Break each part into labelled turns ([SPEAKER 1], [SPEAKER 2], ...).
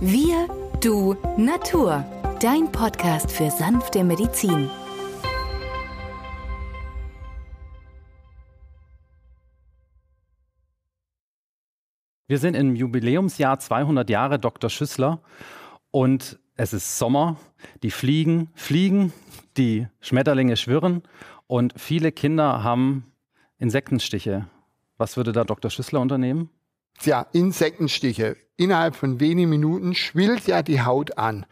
[SPEAKER 1] Wir, du, Natur. Dein Podcast für sanfte Medizin.
[SPEAKER 2] Wir sind im Jubiläumsjahr 200 Jahre Dr. Schüssler und es ist Sommer. Die Fliegen fliegen, die Schmetterlinge schwirren und viele Kinder haben Insektenstiche. Was würde da Dr. Schüssler unternehmen?
[SPEAKER 3] Tja, Insektenstiche. Innerhalb von wenigen Minuten schwillt ja die Haut an.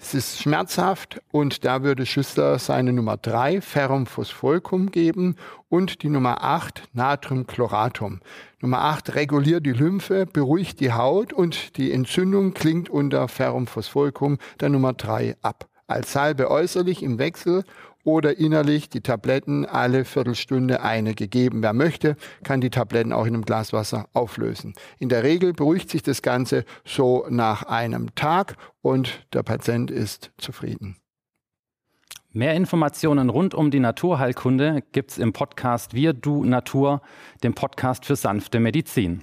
[SPEAKER 3] Es ist schmerzhaft und da würde Schüssler seine Nummer 3 Ferrum Phospholcum geben und die Nummer 8 Natriumchloratum. Nummer 8 reguliert die Lymphe, beruhigt die Haut und die Entzündung klingt unter Ferrum Phospholcum der Nummer 3 ab. Als Salbe äußerlich im Wechsel oder innerlich die Tabletten alle Viertelstunde eine gegeben. Wer möchte, kann die Tabletten auch in einem Glas Wasser auflösen. In der Regel beruhigt sich das Ganze so nach einem Tag und der Patient ist zufrieden.
[SPEAKER 2] Mehr Informationen rund um die Naturheilkunde gibt es im Podcast Wir, Du, Natur, dem Podcast für sanfte Medizin.